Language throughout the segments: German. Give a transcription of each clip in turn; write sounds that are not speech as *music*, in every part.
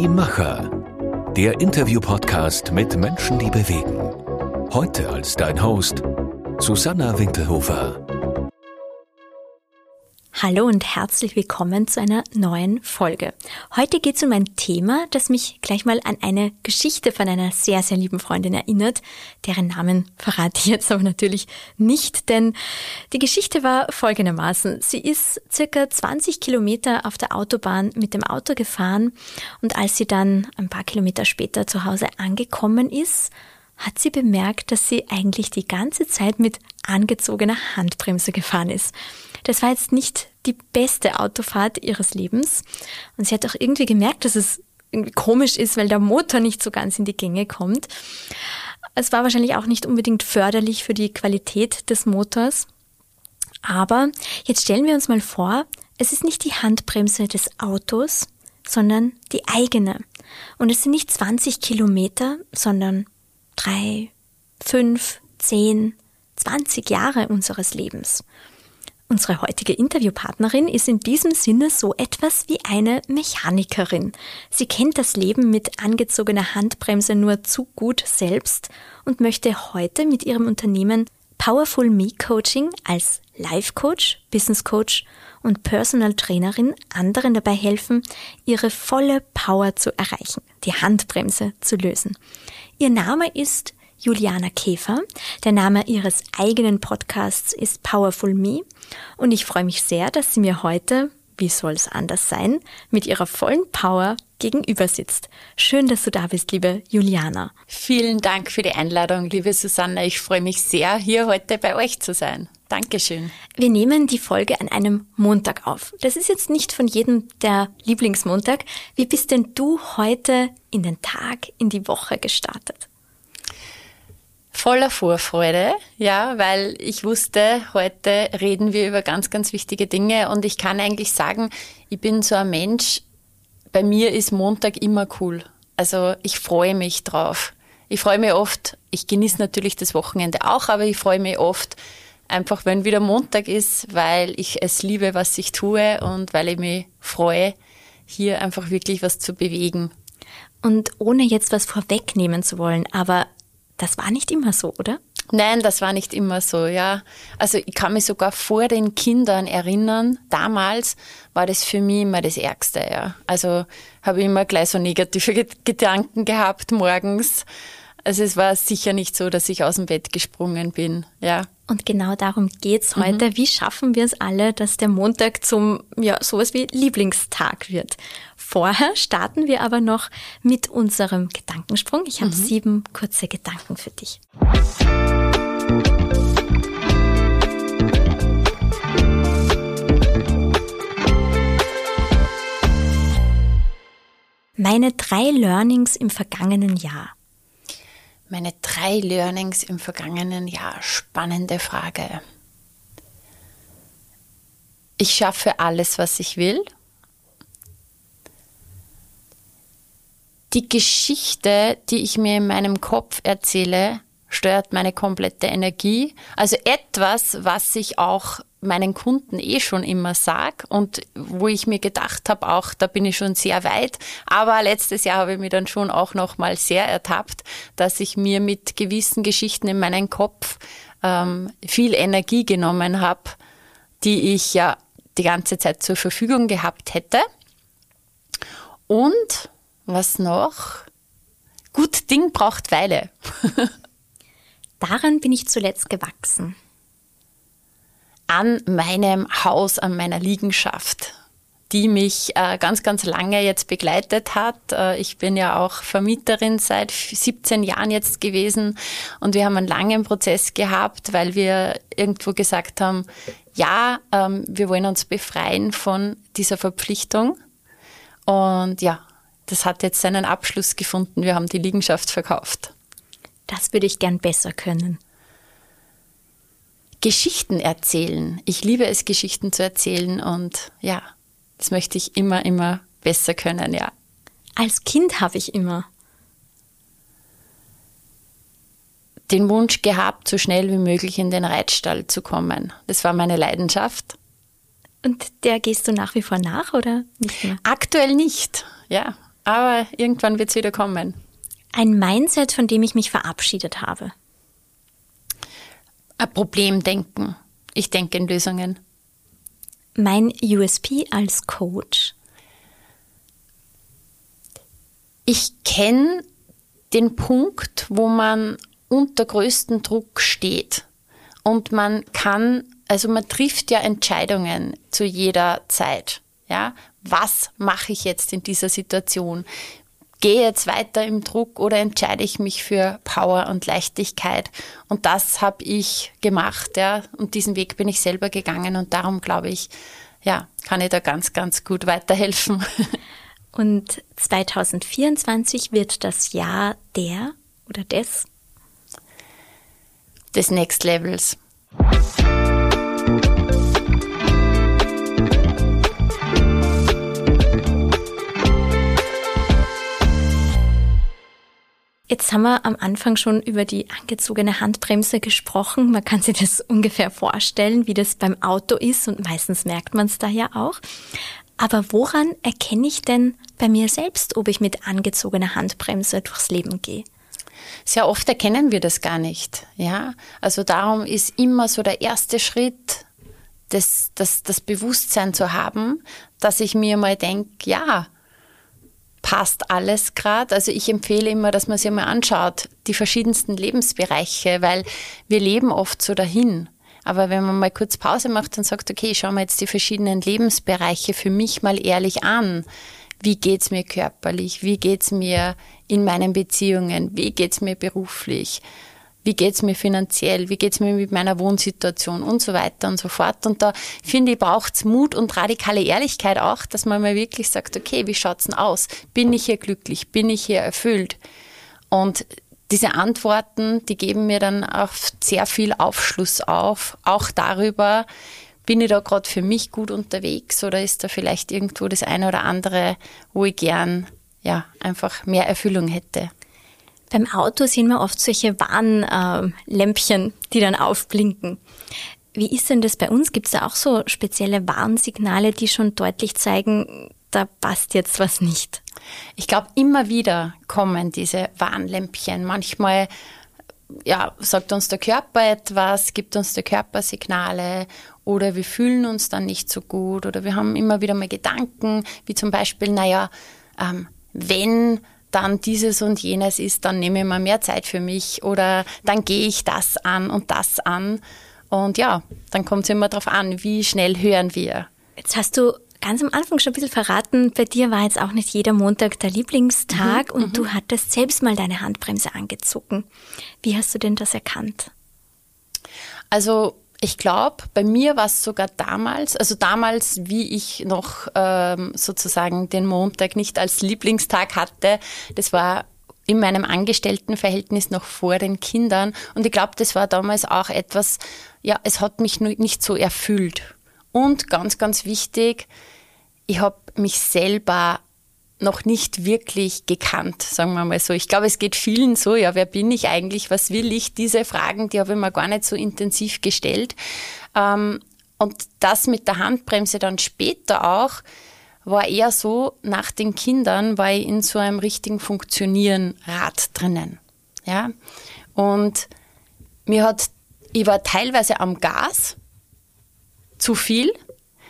Die Macher. Der Interview-Podcast mit Menschen, die bewegen. Heute als dein Host Susanna Winkelhofer. Hallo und herzlich willkommen zu einer neuen Folge. Heute geht es um ein Thema, das mich gleich mal an eine Geschichte von einer sehr, sehr lieben Freundin erinnert. Deren Namen verrate ich jetzt aber natürlich nicht, denn die Geschichte war folgendermaßen. Sie ist circa 20 Kilometer auf der Autobahn mit dem Auto gefahren und als sie dann ein paar Kilometer später zu Hause angekommen ist, hat sie bemerkt, dass sie eigentlich die ganze Zeit mit angezogener Handbremse gefahren ist. Das war jetzt nicht die beste Autofahrt ihres Lebens. Und sie hat auch irgendwie gemerkt, dass es komisch ist, weil der Motor nicht so ganz in die Gänge kommt. Es war wahrscheinlich auch nicht unbedingt förderlich für die Qualität des Motors. Aber jetzt stellen wir uns mal vor, es ist nicht die Handbremse des Autos, sondern die eigene. Und es sind nicht 20 Kilometer, sondern drei, fünf, zehn, 20 Jahre unseres Lebens. Unsere heutige Interviewpartnerin ist in diesem Sinne so etwas wie eine Mechanikerin. Sie kennt das Leben mit angezogener Handbremse nur zu gut selbst und möchte heute mit ihrem Unternehmen Powerful Me Coaching als Life Coach, Business Coach und Personal Trainerin anderen dabei helfen, ihre volle Power zu erreichen, die Handbremse zu lösen. Ihr Name ist Juliana Käfer. Der Name ihres eigenen Podcasts ist Powerful Me und ich freue mich sehr, dass sie mir heute, wie soll es anders sein, mit ihrer vollen Power gegenüber sitzt. Schön, dass du da bist, liebe Juliana. Vielen Dank für die Einladung, liebe Susanne. Ich freue mich sehr, hier heute bei euch zu sein. Dankeschön. Wir nehmen die Folge an einem Montag auf. Das ist jetzt nicht von jedem der Lieblingsmontag. Wie bist denn du heute in den Tag, in die Woche gestartet? Voller Vorfreude, ja, weil ich wusste, heute reden wir über ganz, ganz wichtige Dinge und ich kann eigentlich sagen, ich bin so ein Mensch, bei mir ist Montag immer cool. Also ich freue mich drauf. Ich freue mich oft, ich genieße natürlich das Wochenende auch, aber ich freue mich oft einfach, wenn wieder Montag ist, weil ich es liebe, was ich tue und weil ich mich freue, hier einfach wirklich was zu bewegen. Und ohne jetzt was vorwegnehmen zu wollen, aber das war nicht immer so, oder? Nein, das war nicht immer so, ja. Also ich kann mich sogar vor den Kindern erinnern, damals war das für mich immer das Ärgste, ja. Also habe ich immer gleich so negative Gedanken gehabt morgens. Also es war sicher nicht so, dass ich aus dem Bett gesprungen bin, ja. Und genau darum geht's heute. Mhm. Wie schaffen wir es alle, dass der Montag zum, ja, sowas wie Lieblingstag wird? Vorher starten wir aber noch mit unserem Gedankensprung. Ich habe mhm. sieben kurze Gedanken für dich. Meine drei Learnings im vergangenen Jahr. Meine drei Learnings im vergangenen Jahr. Spannende Frage. Ich schaffe alles, was ich will die Geschichte, die ich mir in meinem Kopf erzähle, steuert meine komplette Energie. Also etwas, was ich auch meinen Kunden eh schon immer sag und wo ich mir gedacht habe, auch da bin ich schon sehr weit. Aber letztes Jahr habe ich mir dann schon auch noch mal sehr ertappt, dass ich mir mit gewissen Geschichten in meinen Kopf ähm, viel Energie genommen habe, die ich ja die ganze Zeit zur Verfügung gehabt hätte. Und was noch? Gut Ding braucht Weile. *laughs* Daran bin ich zuletzt gewachsen. An meinem Haus, an meiner Liegenschaft, die mich äh, ganz, ganz lange jetzt begleitet hat. Äh, ich bin ja auch Vermieterin seit 17 Jahren jetzt gewesen und wir haben einen langen Prozess gehabt, weil wir irgendwo gesagt haben, ja, ähm, wir wollen uns befreien von dieser Verpflichtung. Und ja, das hat jetzt seinen Abschluss gefunden. Wir haben die Liegenschaft verkauft. Das würde ich gern besser können. Geschichten erzählen. Ich liebe es, Geschichten zu erzählen und ja, das möchte ich immer, immer besser können, ja. Als Kind habe ich immer den Wunsch gehabt, so schnell wie möglich in den Reitstall zu kommen. Das war meine Leidenschaft. Und der gehst du nach wie vor nach oder nicht mehr? Aktuell nicht, ja. aber irgendwann wird es wieder kommen. Ein Mindset, von dem ich mich verabschiedet habe. Ein Problemdenken. Ich denke in Lösungen. Mein USP als Coach. Ich kenne den Punkt, wo man unter größten Druck steht und man kann, also man trifft ja Entscheidungen zu jeder Zeit. Ja, was mache ich jetzt in dieser Situation? Gehe jetzt weiter im Druck oder entscheide ich mich für Power und Leichtigkeit? Und das habe ich gemacht, ja. Und diesen Weg bin ich selber gegangen und darum glaube ich, ja, kann ich da ganz, ganz gut weiterhelfen. *laughs* Und 2024 wird das Jahr der oder des? Des Next Levels. Jetzt haben wir am Anfang schon über die angezogene Handbremse gesprochen. Man kann sich das *laughs* ungefähr vorstellen, wie das beim Auto ist und meistens merkt man es da ja auch. Aber woran erkenne ich denn bei mir selbst, ob ich mit angezogener Handbremse durchs Leben gehe? Sehr oft erkennen wir das gar nicht. Ja, also darum ist immer so der erste Schritt, das, das, das Bewusstsein zu haben, dass ich mir mal denke, ja, passt alles gerade. Also ich empfehle immer, dass man sich mal anschaut, die verschiedensten Lebensbereiche, weil wir leben oft so dahin. Aber wenn man mal kurz Pause macht und sagt, okay, ich schaue mir jetzt die verschiedenen Lebensbereiche für mich mal ehrlich an. Wie geht's mir körperlich? Wie geht's mir in meinen Beziehungen? Wie geht's mir beruflich? Wie geht's mir finanziell, wie geht's mir mit meiner Wohnsituation und so weiter und so fort. Und da finde ich, braucht's Mut und radikale Ehrlichkeit auch, dass man mal wirklich sagt, okay, wie schaut's denn aus? Bin ich hier glücklich? Bin ich hier erfüllt? Und diese Antworten, die geben mir dann auch sehr viel Aufschluss auf, auch darüber, bin ich da gerade für mich gut unterwegs oder ist da vielleicht irgendwo das eine oder andere, wo ich gern ja einfach mehr Erfüllung hätte. Beim Auto sehen wir oft solche Warnlämpchen, die dann aufblinken. Wie ist denn das bei uns? Gibt es da auch so spezielle Warnsignale, die schon deutlich zeigen, da passt jetzt was nicht? Ich glaube, immer wieder kommen diese Warnlämpchen. Manchmal ja, sagt uns der Körper etwas, gibt uns der Körper Signale oder wir fühlen uns dann nicht so gut oder wir haben immer wieder mal Gedanken, wie zum Beispiel, naja, ähm, wenn dann dieses und jenes ist, dann nehme ich mir mehr Zeit für mich oder dann gehe ich das an und das an. Und ja, dann kommt es immer darauf an, wie schnell hören wir. Jetzt hast du ganz am Anfang schon ein bisschen verraten, bei dir war jetzt auch nicht jeder Montag der Lieblingstag mhm, und du mhm. hattest selbst mal deine Handbremse angezogen. Wie hast du denn das erkannt? Also ich glaube, bei mir war es sogar damals, also damals, wie ich noch ähm, sozusagen den Montag nicht als Lieblingstag hatte, das war in meinem Angestelltenverhältnis noch vor den Kindern. Und ich glaube, das war damals auch etwas, ja, es hat mich nicht so erfüllt. Und ganz, ganz wichtig, ich habe mich selber noch nicht wirklich gekannt, sagen wir mal so. Ich glaube, es geht vielen so, ja, wer bin ich eigentlich, was will ich? Diese Fragen, die habe ich mir gar nicht so intensiv gestellt. Ähm, und das mit der Handbremse dann später auch, war eher so, nach den Kindern war ich in so einem richtigen Funktionieren Rad drinnen. Ja. Und mir hat, ich war teilweise am Gas, zu viel,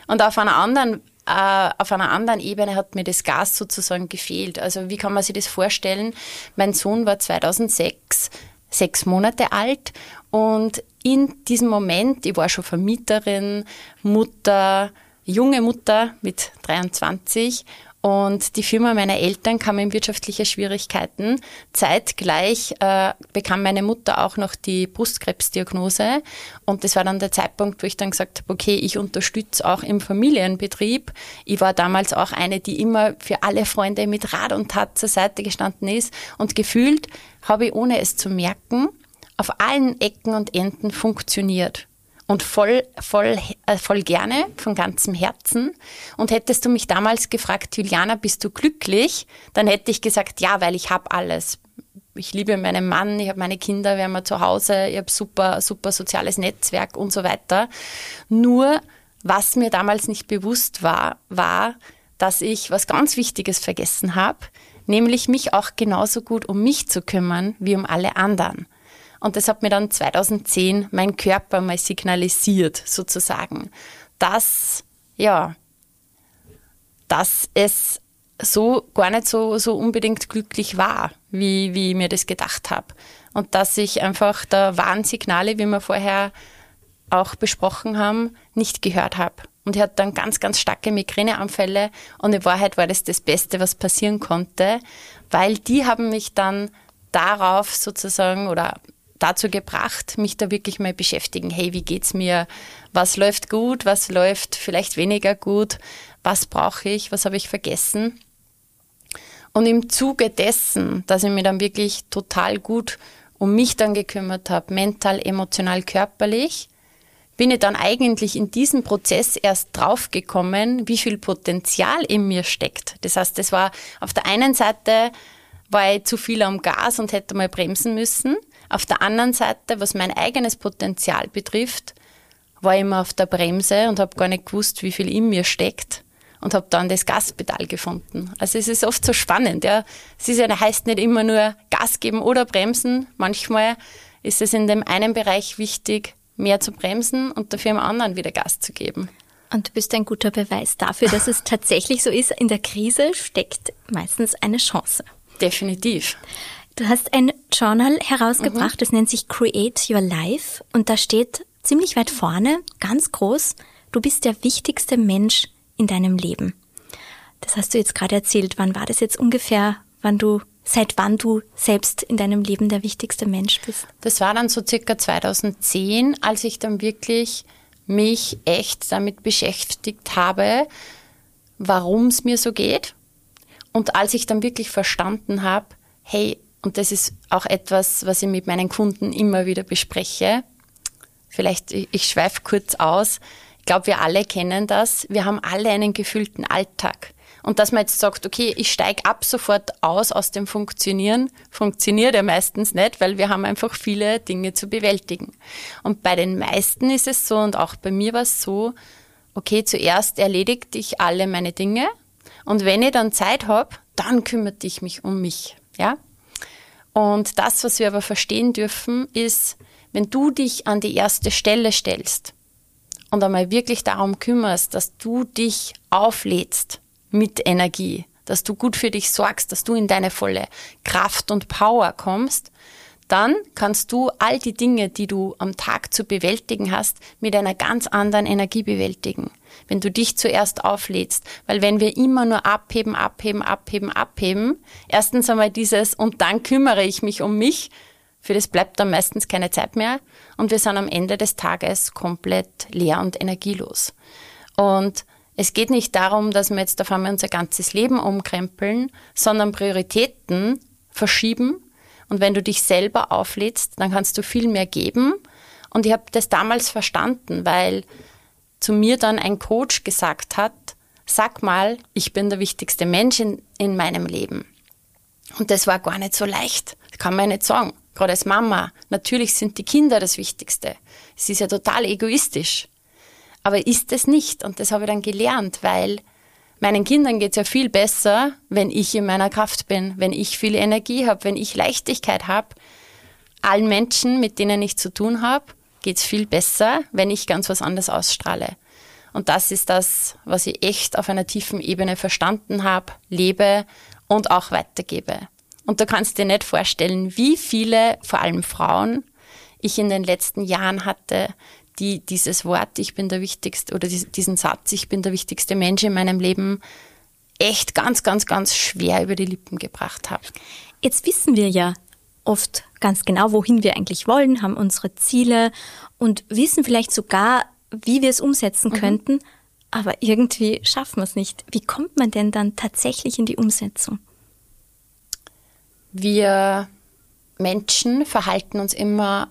und auf einer anderen äh, auf einer anderen Ebene hat mir das Gas sozusagen gefehlt. Also wie kann man sich das vorstellen? Mein Sohn war 2006 sechs Monate alt und in diesem Moment, ich war schon Vermieterin, Mutter, junge Mutter mit 23 und die Firma meiner Eltern kam in wirtschaftliche Schwierigkeiten. Zeitgleich äh, bekam meine Mutter auch noch die Brustkrebsdiagnose. Und das war dann der Zeitpunkt, wo ich dann gesagt habe, okay, ich unterstütze auch im Familienbetrieb. Ich war damals auch eine, die immer für alle Freunde mit Rat und Tat zur Seite gestanden ist. Und gefühlt habe ich, ohne es zu merken, auf allen Ecken und Enden funktioniert und voll, voll, äh, voll gerne, von ganzem Herzen. Und hättest du mich damals gefragt, Juliana, bist du glücklich? Dann hätte ich gesagt, ja, weil ich habe alles. Ich liebe meinen Mann, ich habe meine Kinder, wir haben zu Hause, ich habe super, super soziales Netzwerk und so weiter. Nur, was mir damals nicht bewusst war, war, dass ich was ganz Wichtiges vergessen habe, nämlich mich auch genauso gut um mich zu kümmern wie um alle anderen. Und das hat mir dann 2010 mein Körper mal signalisiert, sozusagen, dass, ja, dass es so gar nicht so, so unbedingt glücklich war, wie, wie ich mir das gedacht habe. Und dass ich einfach da Warnsignale, wie wir vorher auch besprochen haben, nicht gehört habe. Und ich hatte dann ganz, ganz starke Migräneanfälle und in Wahrheit war das das Beste, was passieren konnte, weil die haben mich dann darauf sozusagen oder dazu gebracht, mich da wirklich mal beschäftigen. Hey, wie geht's mir? Was läuft gut? Was läuft vielleicht weniger gut? Was brauche ich? Was habe ich vergessen? Und im Zuge dessen, dass ich mich dann wirklich total gut um mich dann gekümmert habe, mental, emotional, körperlich, bin ich dann eigentlich in diesem Prozess erst draufgekommen, wie viel Potenzial in mir steckt. Das heißt, das war auf der einen Seite war ich zu viel am Gas und hätte mal bremsen müssen. Auf der anderen Seite, was mein eigenes Potenzial betrifft, war ich immer auf der Bremse und habe gar nicht gewusst, wie viel in mir steckt und habe dann das Gaspedal gefunden. Also es ist oft so spannend. Ja. Es ist ja, heißt nicht immer nur Gas geben oder bremsen. Manchmal ist es in dem einen Bereich wichtig, mehr zu bremsen und dafür im anderen wieder Gas zu geben. Und du bist ein guter Beweis dafür, dass es *laughs* tatsächlich so ist. In der Krise steckt meistens eine Chance. Definitiv. Du hast ein Journal herausgebracht, mhm. das nennt sich Create Your Life und da steht ziemlich weit vorne, ganz groß, du bist der wichtigste Mensch in deinem Leben. Das hast du jetzt gerade erzählt. Wann war das jetzt ungefähr, wann du, seit wann du selbst in deinem Leben der wichtigste Mensch bist? Das war dann so circa 2010, als ich dann wirklich mich echt damit beschäftigt habe, warum es mir so geht. Und als ich dann wirklich verstanden habe, hey, und das ist auch etwas, was ich mit meinen Kunden immer wieder bespreche. Vielleicht, ich, schweife kurz aus. Ich glaube, wir alle kennen das. Wir haben alle einen gefüllten Alltag. Und dass man jetzt sagt, okay, ich steige ab sofort aus aus dem Funktionieren, funktioniert ja meistens nicht, weil wir haben einfach viele Dinge zu bewältigen. Und bei den meisten ist es so und auch bei mir war es so, okay, zuerst erledigt ich alle meine Dinge und wenn ich dann Zeit habe, dann kümmert ich mich um mich, ja? Und das, was wir aber verstehen dürfen, ist, wenn du dich an die erste Stelle stellst, und einmal wirklich darum kümmerst, dass du dich auflädst mit Energie, dass du gut für dich sorgst, dass du in deine volle Kraft und Power kommst, dann kannst du all die Dinge, die du am Tag zu bewältigen hast, mit einer ganz anderen Energie bewältigen. Wenn du dich zuerst auflädst, weil wenn wir immer nur abheben, abheben, abheben, abheben, erstens einmal dieses und dann kümmere ich mich um mich, für das bleibt dann meistens keine Zeit mehr und wir sind am Ende des Tages komplett leer und energielos. Und es geht nicht darum, dass wir jetzt auf einmal unser ganzes Leben umkrempeln, sondern Prioritäten verschieben. Und wenn du dich selber auflädst, dann kannst du viel mehr geben. Und ich habe das damals verstanden, weil zu mir dann ein Coach gesagt hat, sag mal, ich bin der wichtigste Mensch in, in meinem Leben. Und das war gar nicht so leicht. Das kann man nicht sagen gerade als Mama, natürlich sind die Kinder das Wichtigste. Es ist ja total egoistisch. Aber ist es nicht. Und das habe ich dann gelernt, weil meinen Kindern geht es ja viel besser, wenn ich in meiner Kraft bin, wenn ich viel Energie habe, wenn ich Leichtigkeit habe. Allen Menschen, mit denen ich zu tun habe, geht es viel besser, wenn ich ganz was anderes ausstrahle. Und das ist das, was ich echt auf einer tiefen Ebene verstanden habe, lebe und auch weitergebe. Und du kannst dir nicht vorstellen, wie viele, vor allem Frauen, ich in den letzten Jahren hatte, die dieses Wort, ich bin der wichtigste, oder diesen Satz, ich bin der wichtigste Mensch in meinem Leben, echt ganz, ganz, ganz schwer über die Lippen gebracht haben. Jetzt wissen wir ja oft ganz genau, wohin wir eigentlich wollen, haben unsere Ziele und wissen vielleicht sogar, wie wir es umsetzen mhm. könnten, aber irgendwie schaffen wir es nicht. Wie kommt man denn dann tatsächlich in die Umsetzung? wir Menschen verhalten uns immer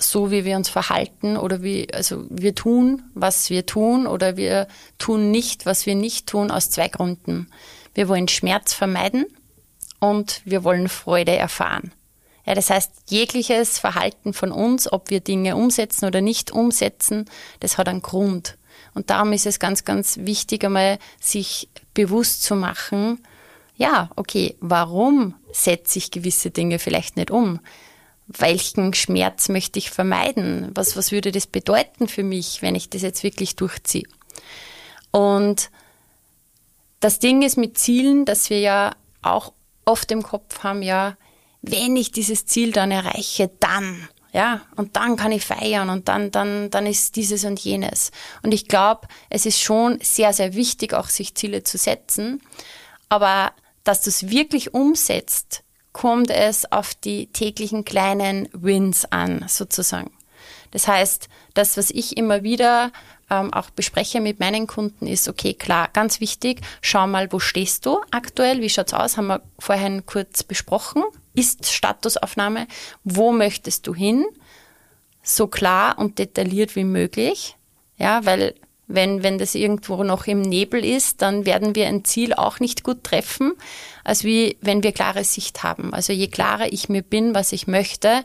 so, wie wir uns verhalten oder wie, also wir tun, was wir tun oder wir tun nicht, was wir nicht tun, aus zwei Gründen. Wir wollen Schmerz vermeiden und wir wollen Freude erfahren. Ja, das heißt, jegliches Verhalten von uns, ob wir Dinge umsetzen oder nicht umsetzen, das hat einen Grund. Und darum ist es ganz, ganz wichtig, einmal sich bewusst zu machen, ja, okay, warum setze ich gewisse Dinge vielleicht nicht um? Welchen Schmerz möchte ich vermeiden? Was, was würde das bedeuten für mich, wenn ich das jetzt wirklich durchziehe? Und das Ding ist mit Zielen, dass wir ja auch oft im Kopf haben, ja, wenn ich dieses Ziel dann erreiche, dann, ja, und dann kann ich feiern und dann, dann, dann ist dieses und jenes. Und ich glaube, es ist schon sehr, sehr wichtig, auch sich Ziele zu setzen. Aber dass du es wirklich umsetzt, kommt es auf die täglichen kleinen Wins an, sozusagen. Das heißt, das, was ich immer wieder ähm, auch bespreche mit meinen Kunden, ist, okay, klar, ganz wichtig, schau mal, wo stehst du aktuell, wie schaut's aus, haben wir vorhin kurz besprochen, ist Statusaufnahme, wo möchtest du hin, so klar und detailliert wie möglich, ja, weil wenn, wenn das irgendwo noch im Nebel ist, dann werden wir ein Ziel auch nicht gut treffen, als wie wenn wir klare Sicht haben. Also je klarer ich mir bin, was ich möchte,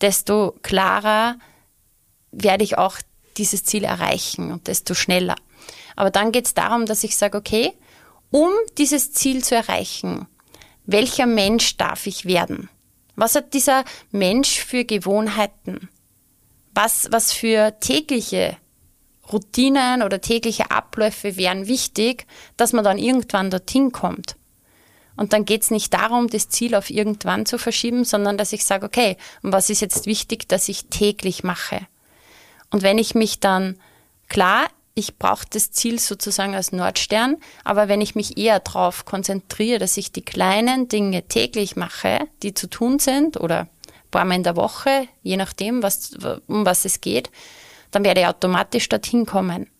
desto klarer werde ich auch dieses Ziel erreichen und desto schneller. Aber dann geht es darum, dass ich sage, okay, um dieses Ziel zu erreichen, welcher Mensch darf ich werden? Was hat dieser Mensch für Gewohnheiten? Was, was für tägliche Routinen oder tägliche Abläufe wären wichtig, dass man dann irgendwann dorthin kommt? Und dann geht es nicht darum, das Ziel auf irgendwann zu verschieben, sondern dass ich sage, okay, was ist jetzt wichtig, dass ich täglich mache? Und wenn ich mich dann, klar, ich brauche das Ziel sozusagen als Nordstern, aber wenn ich mich eher darauf konzentriere, dass ich die kleinen Dinge täglich mache, die zu tun sind oder ein paar Mal in der Woche, je nachdem, was, um was es geht, dann werde ich automatisch dorthin kommen.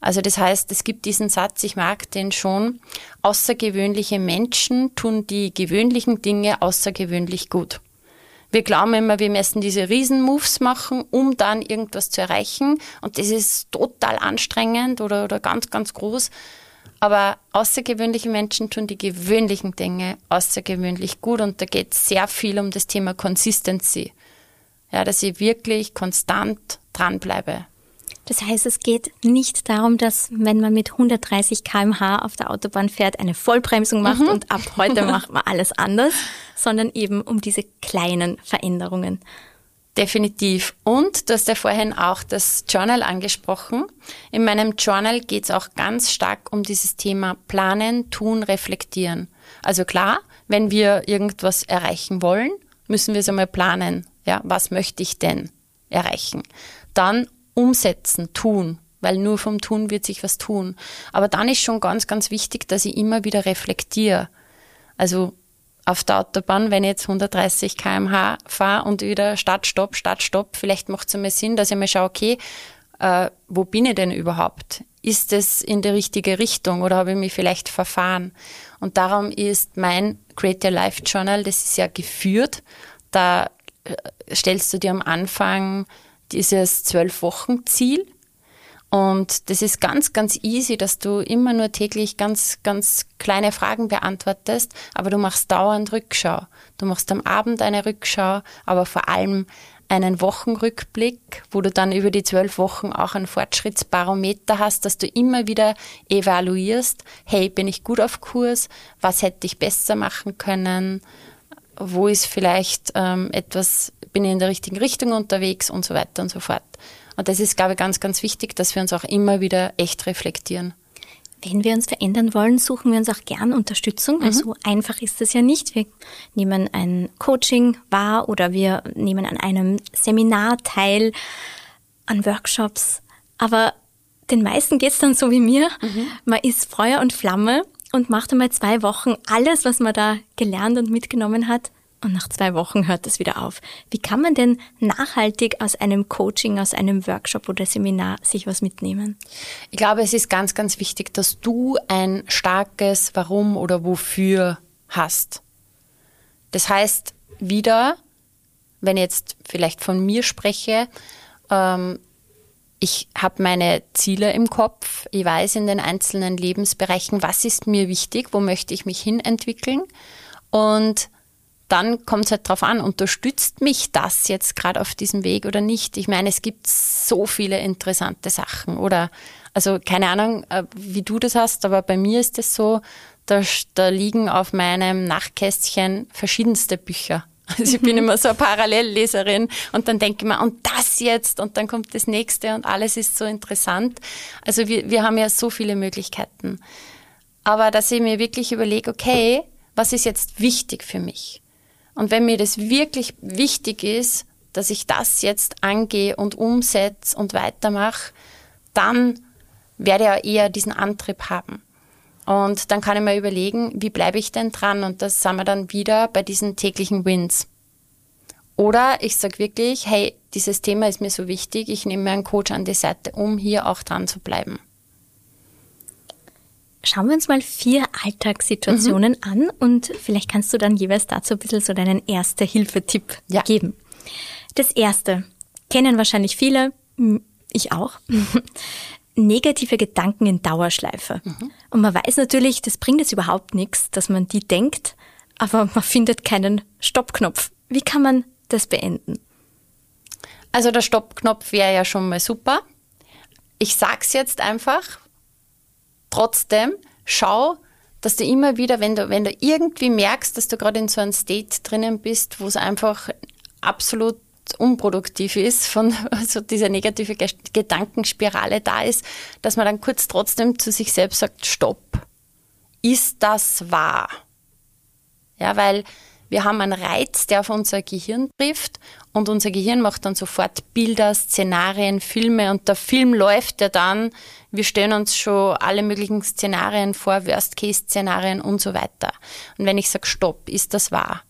Also das heißt, es gibt diesen Satz, ich mag den schon, außergewöhnliche Menschen tun die gewöhnlichen Dinge außergewöhnlich gut. Wir glauben immer, wir müssen diese Riesenmoves machen, um dann irgendwas zu erreichen. Und das ist total anstrengend oder, oder ganz, ganz groß. Aber außergewöhnliche Menschen tun die gewöhnlichen Dinge außergewöhnlich gut. Und da geht sehr viel um das Thema Consistency. Ja, dass ich wirklich konstant dranbleibe. Das heißt, es geht nicht darum, dass wenn man mit 130 kmh auf der Autobahn fährt, eine Vollbremsung macht mhm. und ab heute *laughs* macht man alles anders, sondern eben um diese kleinen Veränderungen. Definitiv. Und du hast ja vorhin auch das Journal angesprochen. In meinem Journal geht es auch ganz stark um dieses Thema Planen, Tun, Reflektieren. Also klar, wenn wir irgendwas erreichen wollen, müssen wir es einmal planen. Ja, was möchte ich denn erreichen? Dann umsetzen, tun, weil nur vom Tun wird sich was tun. Aber dann ist schon ganz, ganz wichtig, dass ich immer wieder reflektiere. Also auf der Autobahn, wenn ich jetzt 130 kmh fahre und wieder Start, Stopp, Start, Stopp, vielleicht macht es einmal Sinn, dass ich mal schaue, okay, äh, wo bin ich denn überhaupt? Ist es in die richtige Richtung oder habe ich mich vielleicht verfahren? Und darum ist mein Create Your Life Journal, das ist ja geführt, da äh, stellst du dir am Anfang dieses Zwölf-Wochen-Ziel. Und das ist ganz, ganz easy, dass du immer nur täglich ganz, ganz kleine Fragen beantwortest, aber du machst dauernd Rückschau. Du machst am Abend eine Rückschau, aber vor allem einen Wochenrückblick, wo du dann über die zwölf Wochen auch ein Fortschrittsbarometer hast, dass du immer wieder evaluierst, hey, bin ich gut auf Kurs? Was hätte ich besser machen können? Wo ist vielleicht ähm, etwas bin ich in der richtigen Richtung unterwegs und so weiter und so fort. Und das ist, glaube ich, ganz, ganz wichtig, dass wir uns auch immer wieder echt reflektieren. Wenn wir uns verändern wollen, suchen wir uns auch gern Unterstützung. Mhm. Also einfach ist das ja nicht. Wir nehmen ein Coaching wahr oder wir nehmen an einem Seminar teil, an Workshops. Aber den meisten geht es dann so wie mir. Mhm. Man ist Feuer und Flamme und macht einmal zwei Wochen alles, was man da gelernt und mitgenommen hat, und nach zwei Wochen hört das wieder auf. Wie kann man denn nachhaltig aus einem Coaching, aus einem Workshop oder Seminar sich was mitnehmen? Ich glaube, es ist ganz, ganz wichtig, dass du ein starkes Warum oder Wofür hast. Das heißt, wieder, wenn ich jetzt vielleicht von mir spreche, ähm, ich habe meine Ziele im Kopf, ich weiß in den einzelnen Lebensbereichen, was ist mir wichtig, wo möchte ich mich hin entwickeln und dann kommt es halt darauf an, unterstützt mich das jetzt gerade auf diesem Weg oder nicht? Ich meine, es gibt so viele interessante Sachen oder Also keine Ahnung, äh, wie du das hast, aber bei mir ist es so, da, da liegen auf meinem Nachtkästchen verschiedenste Bücher. Also ich bin immer so eine Parallelleserin und dann denke ich mir, und das jetzt und dann kommt das nächste und alles ist so interessant. Also wir, wir haben ja so viele Möglichkeiten. Aber dass ich mir wirklich überlege, okay, was ist jetzt wichtig für mich? Und wenn mir das wirklich wichtig ist, dass ich das jetzt angehe und umsetze und weitermache, dann werde ich ja eher diesen Antrieb haben. Und dann kann ich mir überlegen, wie bleibe ich denn dran? Und das sind wir dann wieder bei diesen täglichen Wins. Oder ich sage wirklich, hey, dieses Thema ist mir so wichtig, ich nehme mir einen Coach an die Seite, um hier auch dran zu bleiben. Schauen wir uns mal vier Alltagssituationen mhm. an und vielleicht kannst du dann jeweils dazu ein bisschen so deinen Erste-Hilfe-Tipp ja. geben. Das erste, kennen wahrscheinlich viele, ich auch. Negative Gedanken in Dauerschleife. Mhm. Und man weiß natürlich, das bringt jetzt überhaupt nichts, dass man die denkt, aber man findet keinen Stoppknopf. Wie kann man das beenden? Also der Stoppknopf wäre ja schon mal super. Ich sag's jetzt einfach. Trotzdem, schau, dass du immer wieder, wenn du, wenn du irgendwie merkst, dass du gerade in so einem State drinnen bist, wo es einfach absolut unproduktiv ist, von *laughs* also dieser negative Gedankenspirale da ist, dass man dann kurz trotzdem zu sich selbst sagt, stopp. Ist das wahr? Ja, weil wir haben einen Reiz, der auf unser Gehirn trifft und unser Gehirn macht dann sofort Bilder, Szenarien, Filme und der Film läuft ja dann. Wir stellen uns schon alle möglichen Szenarien vor, Worst-Case-Szenarien und so weiter. Und wenn ich sage, stopp, ist das wahr?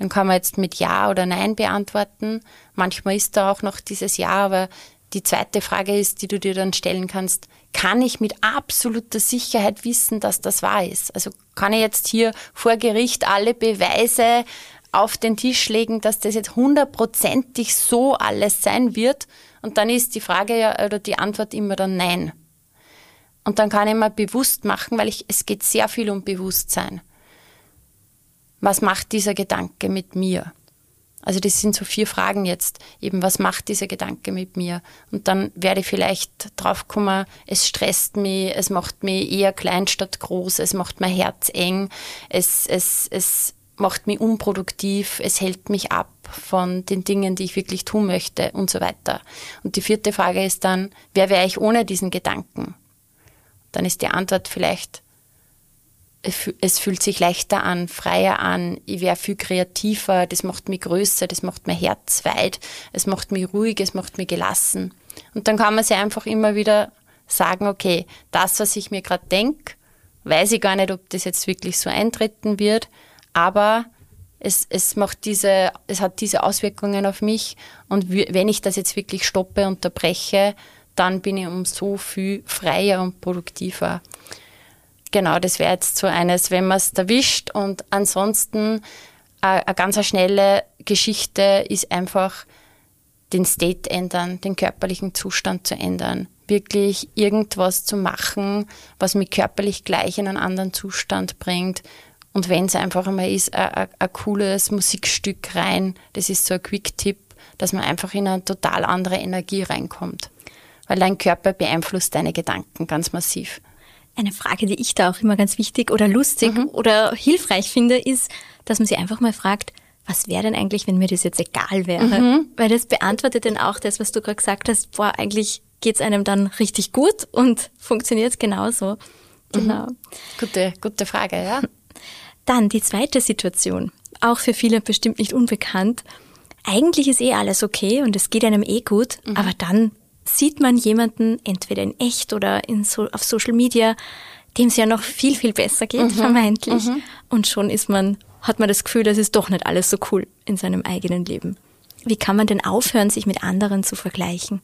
Dann kann man jetzt mit Ja oder Nein beantworten. Manchmal ist da auch noch dieses Ja, aber die zweite Frage ist, die du dir dann stellen kannst, kann ich mit absoluter Sicherheit wissen, dass das wahr ist? Also kann ich jetzt hier vor Gericht alle Beweise auf den Tisch legen, dass das jetzt hundertprozentig so alles sein wird? Und dann ist die Frage ja, oder die Antwort immer dann Nein. Und dann kann ich mir bewusst machen, weil ich, es geht sehr viel um Bewusstsein was macht dieser Gedanke mit mir? Also das sind so vier Fragen jetzt. Eben, was macht dieser Gedanke mit mir? Und dann werde ich vielleicht draufkommen, es stresst mich, es macht mich eher klein statt groß, es macht mein Herz eng, es, es, es macht mich unproduktiv, es hält mich ab von den Dingen, die ich wirklich tun möchte und so weiter. Und die vierte Frage ist dann, wer wäre ich ohne diesen Gedanken? Dann ist die Antwort vielleicht, es fühlt sich leichter an, freier an, ich wäre viel kreativer, das macht mich größer, das macht mein Herz weit, es macht mich ruhig, es macht mich gelassen. Und dann kann man sich einfach immer wieder sagen, okay, das, was ich mir gerade denke, weiß ich gar nicht, ob das jetzt wirklich so eintreten wird, aber es, es macht diese, es hat diese Auswirkungen auf mich. Und wenn ich das jetzt wirklich stoppe, unterbreche, dann bin ich um so viel freier und produktiver. Genau, das wäre jetzt so eines, wenn man es erwischt. Und ansonsten äh, eine ganz schnelle Geschichte ist einfach den State ändern, den körperlichen Zustand zu ändern. Wirklich irgendwas zu machen, was mich körperlich gleich in einen anderen Zustand bringt. Und wenn es einfach einmal ist, ein, ein cooles Musikstück rein, das ist so ein Quick-Tipp, dass man einfach in eine total andere Energie reinkommt. Weil dein Körper beeinflusst deine Gedanken ganz massiv. Eine Frage, die ich da auch immer ganz wichtig oder lustig mhm. oder hilfreich finde, ist, dass man sich einfach mal fragt, was wäre denn eigentlich, wenn mir das jetzt egal wäre? Mhm. Weil das beantwortet dann auch das, was du gerade gesagt hast, boah, eigentlich geht's einem dann richtig gut und *laughs* funktioniert genauso. Genau. Mhm. Gute, gute Frage, ja. *laughs* Dann die zweite Situation, auch für viele bestimmt nicht unbekannt. Eigentlich ist eh alles okay und es geht einem eh gut, mhm. aber dann sieht man jemanden entweder in echt oder in so, auf Social Media, dem es ja noch viel, viel besser geht, mhm. vermeintlich. Mhm. Und schon ist man, hat man das Gefühl, das ist doch nicht alles so cool in seinem eigenen Leben. Wie kann man denn aufhören, sich mit anderen zu vergleichen?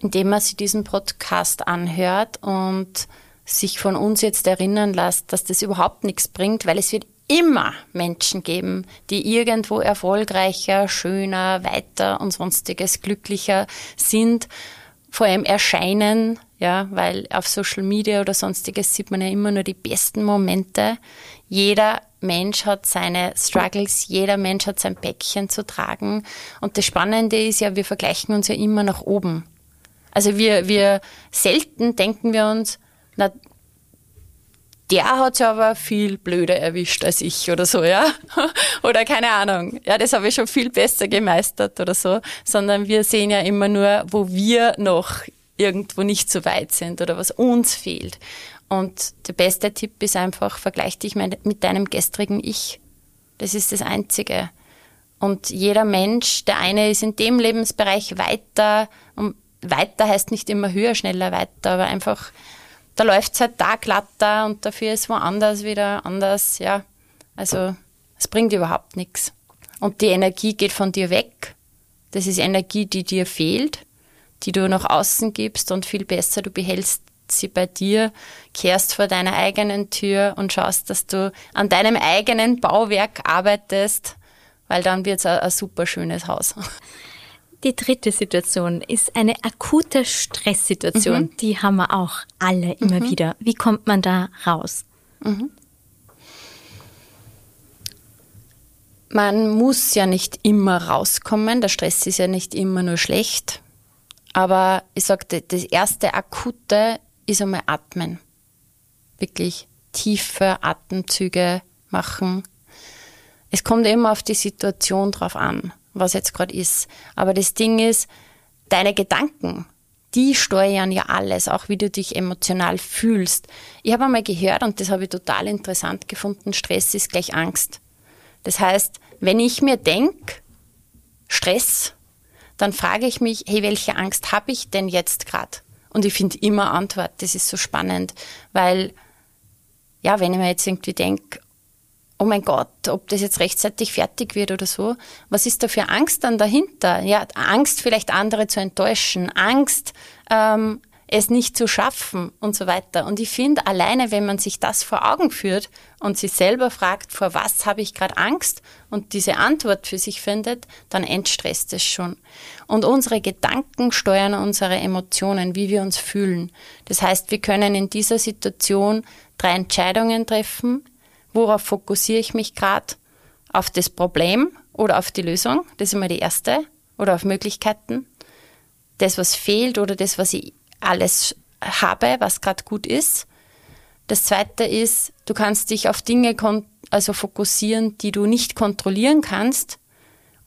Indem man sich diesen Podcast anhört und sich von uns jetzt erinnern lässt, dass das überhaupt nichts bringt, weil es wird immer Menschen geben, die irgendwo erfolgreicher, schöner, weiter und sonstiges glücklicher sind, vor allem erscheinen, ja, weil auf Social Media oder sonstiges sieht man ja immer nur die besten Momente. Jeder Mensch hat seine Struggles, jeder Mensch hat sein Päckchen zu tragen. Und das Spannende ist ja, wir vergleichen uns ja immer nach oben. Also wir, wir selten denken wir uns, na, der hat es aber viel blöder erwischt als ich oder so, ja. *laughs* oder keine Ahnung. Ja, das habe ich schon viel besser gemeistert oder so. Sondern wir sehen ja immer nur, wo wir noch irgendwo nicht so weit sind oder was uns fehlt. Und der beste Tipp ist einfach, vergleich dich mit deinem gestrigen Ich. Das ist das Einzige. Und jeder Mensch, der eine ist in dem Lebensbereich weiter, und weiter heißt nicht immer höher, schneller, weiter, aber einfach da läuft es halt da glatter und dafür ist woanders wieder anders. Ja, also es bringt überhaupt nichts. Und die Energie geht von dir weg. Das ist Energie, die dir fehlt, die du nach außen gibst und viel besser, du behältst sie bei dir, kehrst vor deiner eigenen Tür und schaust, dass du an deinem eigenen Bauwerk arbeitest, weil dann wird es ein, super schönes Haus. Die dritte Situation ist eine akute Stresssituation. Mhm. Die haben wir auch alle immer mhm. wieder. Wie kommt man da raus? Mhm. Man muss ja nicht immer rauskommen. Der Stress ist ja nicht immer nur schlecht. Aber ich sagte, das erste akute ist einmal atmen. Wirklich tiefe Atemzüge machen. Es kommt immer auf die Situation drauf an was jetzt gerade ist. Aber das Ding ist, deine Gedanken, die steuern ja alles, auch wie du dich emotional fühlst. Ich habe einmal gehört, und das habe ich total interessant gefunden, Stress ist gleich Angst. Das heißt, wenn ich mir denke, Stress, dann frage ich mich, hey, welche Angst habe ich denn jetzt gerade? Und ich finde immer Antwort, das ist so spannend, weil, ja, wenn ich mir jetzt irgendwie denke, oh mein Gott, ob das jetzt rechtzeitig fertig wird oder so. Was ist da für Angst dann dahinter? Ja, Angst, vielleicht andere zu enttäuschen, Angst, ähm, es nicht zu schaffen und so weiter. Und ich finde, alleine, wenn man sich das vor Augen führt und sich selber fragt, vor was habe ich gerade Angst und diese Antwort für sich findet, dann entstresst es schon. Und unsere Gedanken steuern unsere Emotionen, wie wir uns fühlen. Das heißt, wir können in dieser Situation drei Entscheidungen treffen, worauf fokussiere ich mich gerade? Auf das Problem oder auf die Lösung? Das ist immer die erste. Oder auf Möglichkeiten. Das, was fehlt oder das, was ich alles habe, was gerade gut ist. Das zweite ist, du kannst dich auf Dinge also fokussieren, die du nicht kontrollieren kannst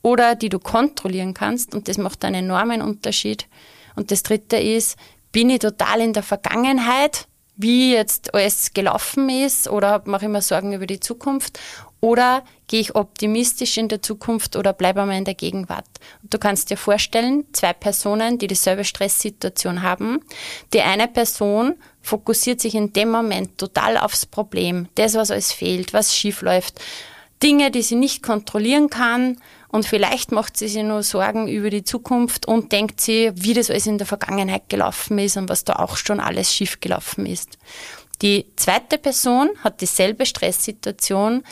oder die du kontrollieren kannst und das macht einen enormen Unterschied. Und das dritte ist, bin ich total in der Vergangenheit wie jetzt alles gelaufen ist oder mache ich mir Sorgen über die Zukunft oder gehe ich optimistisch in der Zukunft oder bleibe einmal in der Gegenwart. Und du kannst dir vorstellen, zwei Personen, die dieselbe Stresssituation haben. Die eine Person fokussiert sich in dem Moment total aufs Problem, das, was alles fehlt, was schief läuft, Dinge, die sie nicht kontrollieren kann und vielleicht macht sie sich nur Sorgen über die Zukunft und denkt sie, wie das alles in der Vergangenheit gelaufen ist und was da auch schon alles schief gelaufen ist. Die zweite Person hat dieselbe Stresssituation,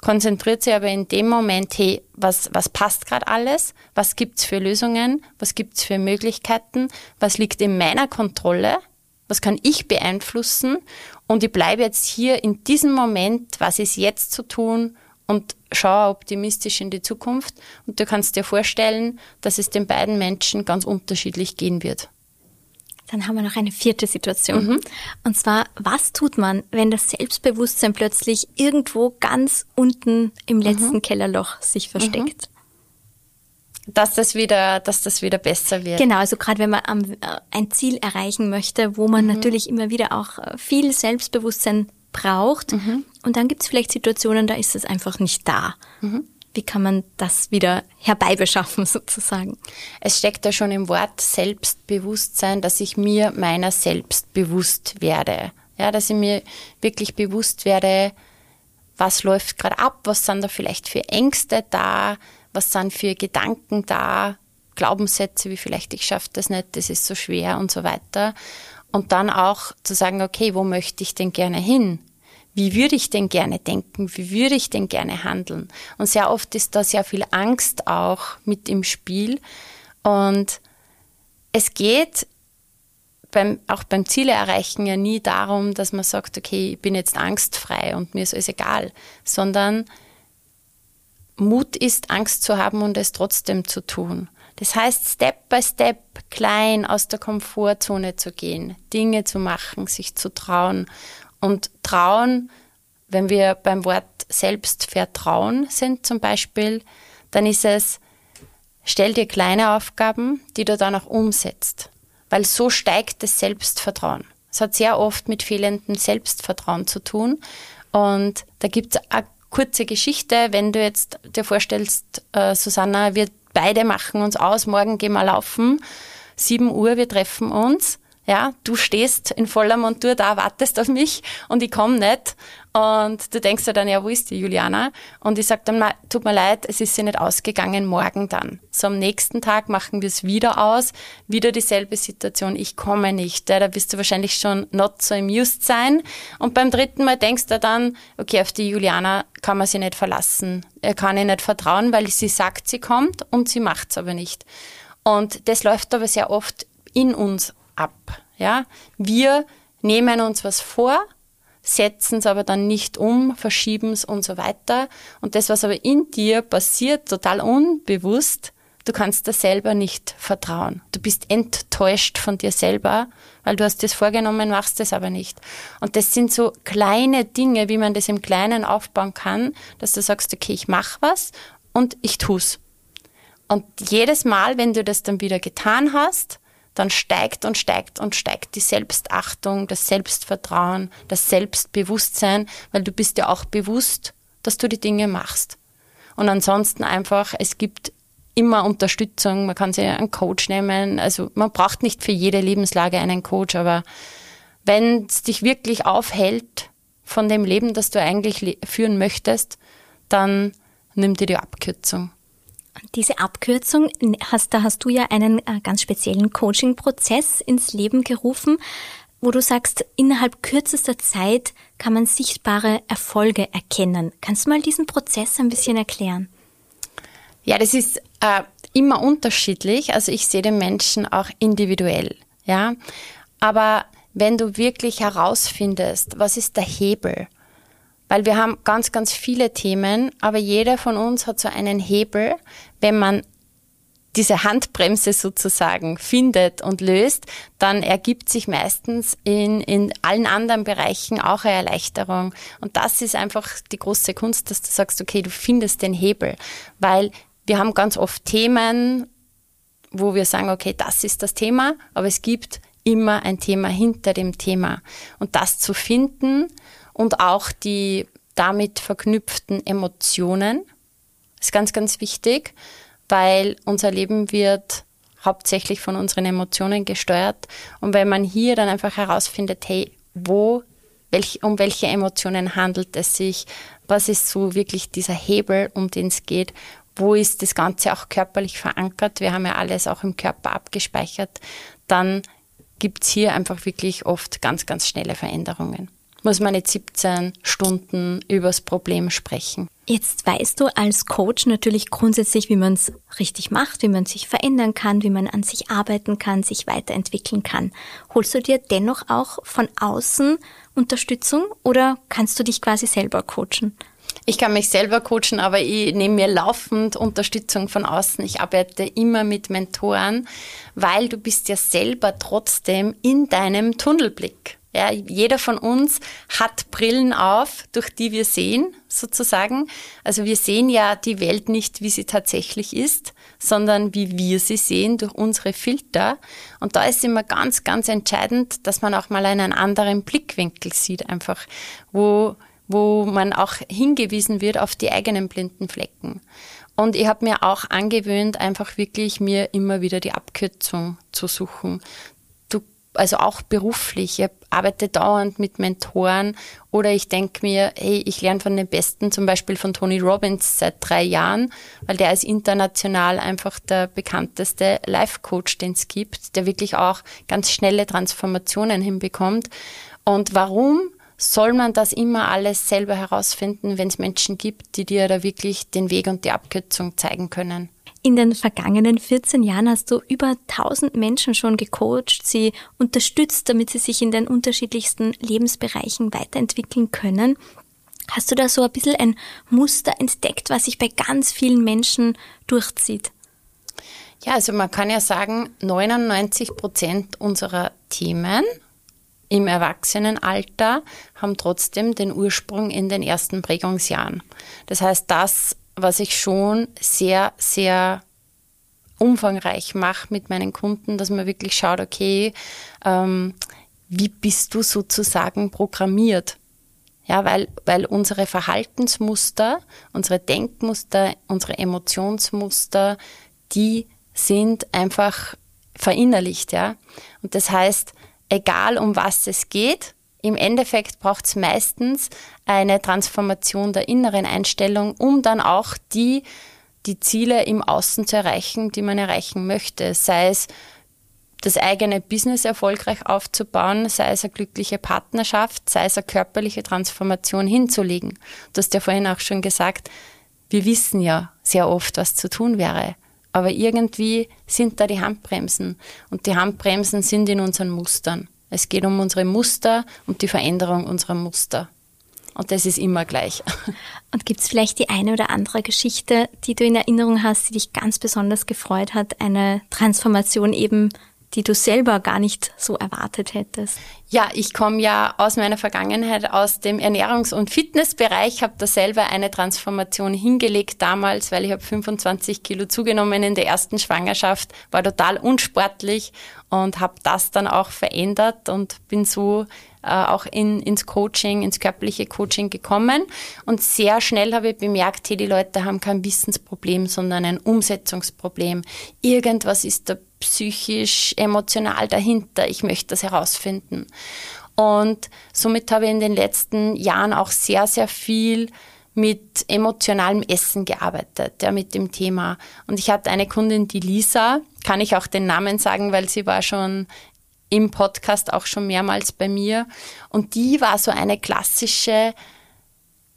konzentriert sich aber in dem Moment, hey, was, was passt gerade alles? Was gibt's für Lösungen? Was gibt's für Möglichkeiten? Was liegt in meiner Kontrolle? Was kann ich beeinflussen? Und ich bleibe jetzt hier in diesem Moment, was ist jetzt zu tun? Und schau optimistisch in die Zukunft. Und du kannst dir vorstellen, dass es den beiden Menschen ganz unterschiedlich gehen wird. Dann haben wir noch eine vierte Situation. Mhm. Und zwar, was tut man, wenn das Selbstbewusstsein plötzlich irgendwo ganz unten im mhm. letzten mhm. Kellerloch sich versteckt? Mhm. Dass das wieder, dass das wieder besser wird. Genau, also gerade wenn man äh, ein Ziel erreichen möchte, wo man mhm. natürlich immer wieder auch äh, viel Selbstbewusstsein braucht. Mhm. Und dann gibt es vielleicht Situationen, da ist es einfach nicht da. Mhm. Wie kann man das wieder herbeibeschaffen *laughs* sozusagen? Es steckt ja schon im Wort Selbstbewusstsein, dass ich mir meiner selbst bewusst werde. Ja, dass ich mir wirklich bewusst werde, was läuft gerade ab, was sind da vielleicht für Ängste da, was sind für Gedanken da, Glaubenssätze wie vielleicht ich schaffe das nicht, das ist so schwer und so weiter. Und dann auch zu sagen, okay, wo möchte ich denn gerne hin? Wie würde ich denn gerne denken? Wie würde ich denn gerne handeln? Und sehr oft ist da sehr viel Angst auch mit im Spiel. Und es geht beim, auch beim Ziele erreichen ja nie darum, dass man sagt, okay, ich bin jetzt angstfrei und mir ist alles egal, sondern Mut ist, Angst zu haben und es trotzdem zu tun. Das heißt, Step by Step klein aus der Komfortzone zu gehen, Dinge zu machen, sich zu trauen. Und trauen, wenn wir beim Wort Selbstvertrauen sind zum Beispiel, dann ist es, stell dir kleine Aufgaben, die du dann auch umsetzt. Weil so steigt das Selbstvertrauen. Es hat sehr oft mit fehlendem Selbstvertrauen zu tun. Und da gibt es eine kurze Geschichte, wenn du jetzt dir vorstellst, äh, Susanna, wir beide machen uns aus, morgen gehen wir laufen, 7 Uhr, wir treffen uns ja, du stehst in voller Montur da, wartest auf mich und ich komme nicht. Und du denkst dir dann, ja, wo ist die Juliana? Und ich sag dann, tut mir leid, es ist sie nicht ausgegangen, morgen dann. So am nächsten Tag machen wir es wieder aus, wieder dieselbe Situation, ich komme nicht. Ja, da wirst du wahrscheinlich schon not so amused sein. Und beim dritten Mal denkst du dann, okay, auf die Juliana kann man sich nicht verlassen. Er kann ihr nicht vertrauen, weil sie sagt, sie kommt und sie macht's aber nicht. Und das läuft aber sehr oft in uns ab. Ja? Wir nehmen uns was vor, setzen es aber dann nicht um, verschieben es und so weiter. Und das, was aber in dir passiert, total unbewusst, du kannst dir selber nicht vertrauen. Du bist enttäuscht von dir selber, weil du hast das vorgenommen, machst es aber nicht. Und das sind so kleine Dinge, wie man das im Kleinen aufbauen kann, dass du sagst, okay, ich mache was und ich tu's. Und jedes Mal, wenn du das dann wieder getan hast, dann steigt und steigt und steigt die Selbstachtung, das Selbstvertrauen, das Selbstbewusstsein, weil du bist ja auch bewusst, dass du die Dinge machst. Und ansonsten einfach, es gibt immer Unterstützung, man kann sich einen Coach nehmen, also man braucht nicht für jede Lebenslage einen Coach, aber wenn es dich wirklich aufhält von dem Leben, das du eigentlich führen möchtest, dann nimm dir die Abkürzung. Diese Abkürzung, hast, da hast du ja einen äh, ganz speziellen Coaching-Prozess ins Leben gerufen, wo du sagst, innerhalb kürzester Zeit kann man sichtbare Erfolge erkennen. Kannst du mal diesen Prozess ein bisschen erklären? Ja, das ist äh, immer unterschiedlich. Also ich sehe den Menschen auch individuell. Ja, aber wenn du wirklich herausfindest, was ist der Hebel? Weil wir haben ganz, ganz viele Themen, aber jeder von uns hat so einen Hebel, wenn man diese Handbremse sozusagen findet und löst, dann ergibt sich meistens in, in allen anderen Bereichen auch eine Erleichterung. Und das ist einfach die große Kunst, dass du sagst, okay, du findest den Hebel, weil wir haben ganz oft Themen, wo wir sagen, okay, das ist das Thema, aber es gibt immer ein Thema hinter dem Thema. Und das zu finden und auch die damit verknüpften Emotionen ist ganz, ganz wichtig, weil unser Leben wird hauptsächlich von unseren Emotionen gesteuert. Und wenn man hier dann einfach herausfindet, hey, wo, welch, um welche Emotionen handelt es sich, was ist so wirklich dieser Hebel, um den es geht, wo ist das Ganze auch körperlich verankert, wir haben ja alles auch im Körper abgespeichert, dann gibt es hier einfach wirklich oft ganz, ganz schnelle Veränderungen muss man nicht 17 Stunden übers Problem sprechen. Jetzt weißt du als Coach natürlich grundsätzlich, wie man es richtig macht, wie man sich verändern kann, wie man an sich arbeiten kann, sich weiterentwickeln kann. Holst du dir dennoch auch von außen Unterstützung oder kannst du dich quasi selber coachen? Ich kann mich selber coachen, aber ich nehme mir laufend Unterstützung von außen. Ich arbeite immer mit Mentoren, weil du bist ja selber trotzdem in deinem Tunnelblick. Ja, jeder von uns hat Brillen auf, durch die wir sehen, sozusagen. Also wir sehen ja die Welt nicht, wie sie tatsächlich ist, sondern wie wir sie sehen durch unsere Filter. Und da ist immer ganz, ganz entscheidend, dass man auch mal einen anderen Blickwinkel sieht, einfach, wo, wo man auch hingewiesen wird auf die eigenen blinden Flecken. Und ich habe mir auch angewöhnt, einfach wirklich mir immer wieder die Abkürzung zu suchen also auch beruflich. Ich arbeite dauernd mit Mentoren oder ich denke mir, hey, ich lerne von den Besten, zum Beispiel von Tony Robbins seit drei Jahren, weil der ist international einfach der bekannteste Life-Coach, den es gibt, der wirklich auch ganz schnelle Transformationen hinbekommt. Und warum soll man das immer alles selber herausfinden, wenn es Menschen gibt, die dir da wirklich den Weg und die Abkürzung zeigen können? In den vergangenen 14 Jahren hast du über 1000 Menschen schon gecoacht, sie unterstützt, damit sie sich in den unterschiedlichsten Lebensbereichen weiterentwickeln können. Hast du da so ein bisschen ein Muster entdeckt, was sich bei ganz vielen Menschen durchzieht? Ja, also man kann ja sagen, 99 Prozent unserer Themen im Erwachsenenalter haben trotzdem den Ursprung in den ersten Prägungsjahren. Das heißt, das, was ich schon sehr, sehr umfangreich mache mit meinen Kunden, dass man wirklich schaut, okay, ähm, wie bist du sozusagen programmiert? Ja, weil, weil unsere Verhaltensmuster, unsere Denkmuster, unsere Emotionsmuster, die sind einfach verinnerlicht, ja. Und das heißt, egal um was es geht, im Endeffekt braucht es meistens eine Transformation der inneren Einstellung, um dann auch die, die Ziele im Außen zu erreichen, die man erreichen möchte. Sei es das eigene Business erfolgreich aufzubauen, sei es eine glückliche Partnerschaft, sei es eine körperliche Transformation hinzulegen. Du hast ja vorhin auch schon gesagt, wir wissen ja sehr oft, was zu tun wäre. Aber irgendwie sind da die Handbremsen. Und die Handbremsen sind in unseren Mustern. Es geht um unsere Muster und die Veränderung unserer Muster. Und das ist immer gleich. *laughs* Und gibt es vielleicht die eine oder andere Geschichte, die du in Erinnerung hast, die dich ganz besonders gefreut hat, eine Transformation eben die du selber gar nicht so erwartet hättest? Ja, ich komme ja aus meiner Vergangenheit aus dem Ernährungs- und Fitnessbereich, habe da selber eine Transformation hingelegt damals, weil ich habe 25 Kilo zugenommen in der ersten Schwangerschaft, war total unsportlich und habe das dann auch verändert und bin so äh, auch in, ins Coaching, ins körperliche Coaching gekommen. Und sehr schnell habe ich bemerkt, hey, die Leute haben kein Wissensproblem, sondern ein Umsetzungsproblem. Irgendwas ist da psychisch, emotional dahinter. Ich möchte das herausfinden. Und somit habe ich in den letzten Jahren auch sehr, sehr viel mit emotionalem Essen gearbeitet, ja, mit dem Thema. Und ich hatte eine Kundin, die Lisa, kann ich auch den Namen sagen, weil sie war schon im Podcast auch schon mehrmals bei mir. Und die war so eine klassische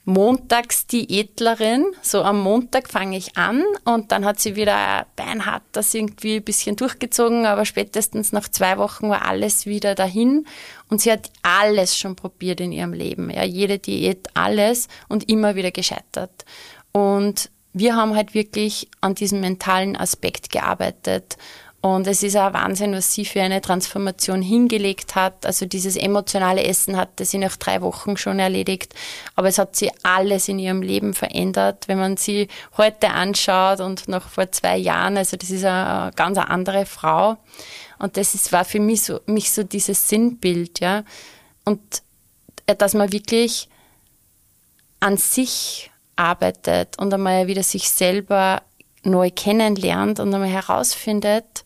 Montagsdiätlerin. So am Montag fange ich an und dann hat sie wieder beinhart das irgendwie ein bisschen durchgezogen, aber spätestens nach zwei Wochen war alles wieder dahin und sie hat alles schon probiert in ihrem Leben. Ja, jede Diät, alles und immer wieder gescheitert. Und wir haben halt wirklich an diesem mentalen Aspekt gearbeitet und es ist auch Wahnsinn, was sie für eine Transformation hingelegt hat. Also dieses emotionale Essen hatte sie nach drei Wochen schon erledigt. Aber es hat sie alles in ihrem Leben verändert. Wenn man sie heute anschaut und noch vor zwei Jahren, also das ist eine ganz andere Frau. Und das ist, war für mich so, mich so dieses Sinnbild, ja. Und äh, dass man wirklich an sich arbeitet und einmal wieder sich selber neu kennenlernt und einmal herausfindet,